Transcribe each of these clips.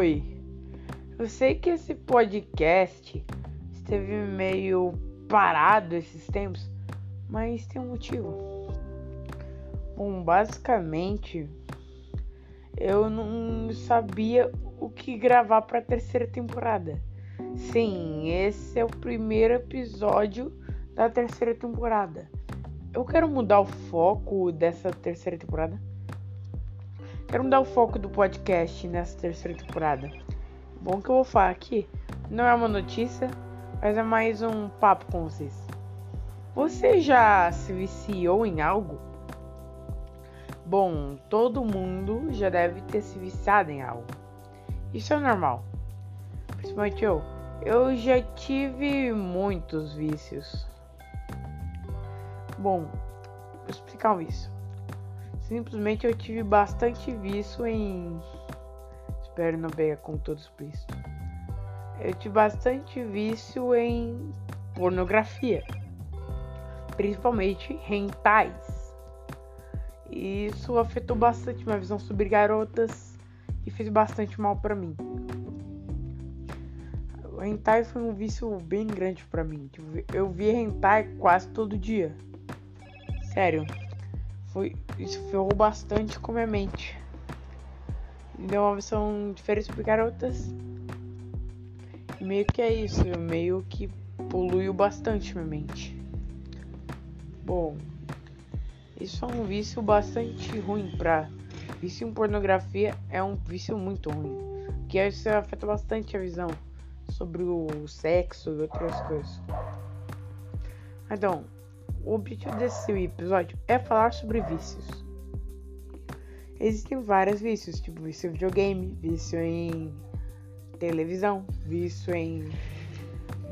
Oi. Eu sei que esse podcast esteve meio parado esses tempos, mas tem um motivo. Bom, basicamente, eu não sabia o que gravar para a terceira temporada. Sim, esse é o primeiro episódio da terceira temporada. Eu quero mudar o foco dessa terceira temporada Quero mudar o foco do podcast nessa terceira temporada. Bom que eu vou falar aqui não é uma notícia, mas é mais um papo com vocês. Você já se viciou em algo? Bom, todo mundo já deve ter se viciado em algo. Isso é normal. Principalmente eu. Eu já tive muitos vícios. Bom, vou explicar um vício. Simplesmente eu tive bastante vício em. Espero não pegar com todos isso. Eu tive bastante vício em pornografia. Principalmente rentais. E isso afetou bastante minha visão sobre garotas e fez bastante mal para mim. O hentai foi um vício bem grande para mim. Tipo, eu via hentai quase todo dia. Sério. Foi, isso ferrou bastante com minha mente. Deu uma visão diferente sobre garotas. E meio que é isso, meio que poluiu bastante minha mente. Bom, isso é um vício bastante ruim pra. Vício em pornografia é um vício muito ruim. Que isso afeta bastante a visão sobre o sexo e outras coisas. Então, o objetivo desse episódio é falar sobre vícios. Existem vários vícios, tipo vício em videogame, vício em televisão, vício em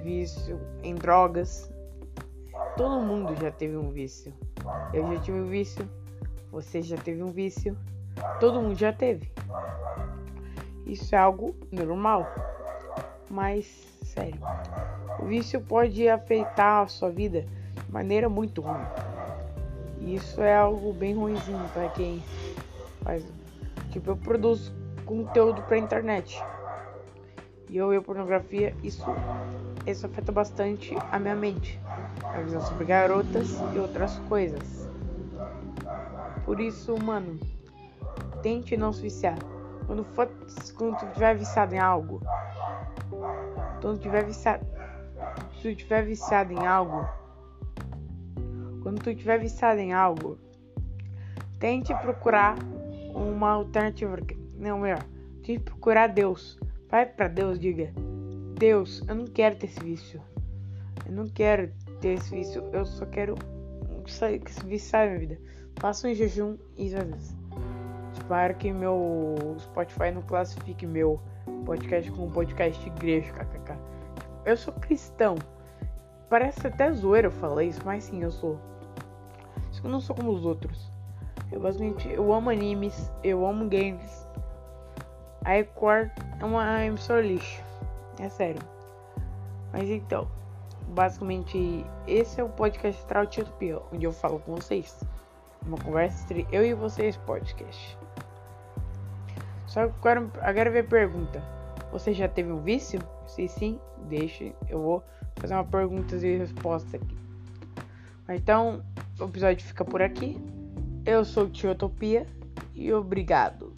vício em drogas. Todo mundo já teve um vício. Eu já tive um vício, você já teve um vício, todo mundo já teve. Isso é algo normal. Mas, sério, o vício pode afetar a sua vida maneira muito ruim. E isso é algo bem ruimzinho para quem faz. Tipo, eu produzo conteúdo pra internet. E eu ver pornografia, isso, isso afeta bastante a minha mente. A visão sobre garotas e outras coisas. Por isso, mano, tente não se viciar. Quando, for, quando tu tiver viciado em algo, quando tiver viciado, se tu tiver viciado em algo, quando tu estiver viciado em algo, tente procurar uma alternativa. Não, melhor, tente procurar Deus. Vai para Deus, diga: Deus, eu não quero ter esse vício. Eu não quero ter esse vício. Eu só quero sair, que esse vício saia da minha vida. Faça um jejum e às Espero que meu Spotify não classifique meu podcast como podcast igreja, kkk. Eu sou cristão. Parece até zoeira eu falar isso, mas sim, eu sou. Eu não sou como os outros. Eu basicamente eu amo animes, eu amo games. A Record é uma emissora lixo. É sério. Mas então, basicamente esse é o podcast Trautopia, onde eu falo com vocês. Uma conversa entre eu e vocês podcast. Só que agora, agora vem a pergunta. Você já teve um vício? Se sim, deixe. Eu vou fazer uma pergunta e resposta aqui. Então, o episódio fica por aqui. Eu sou o Tiotopia e obrigado.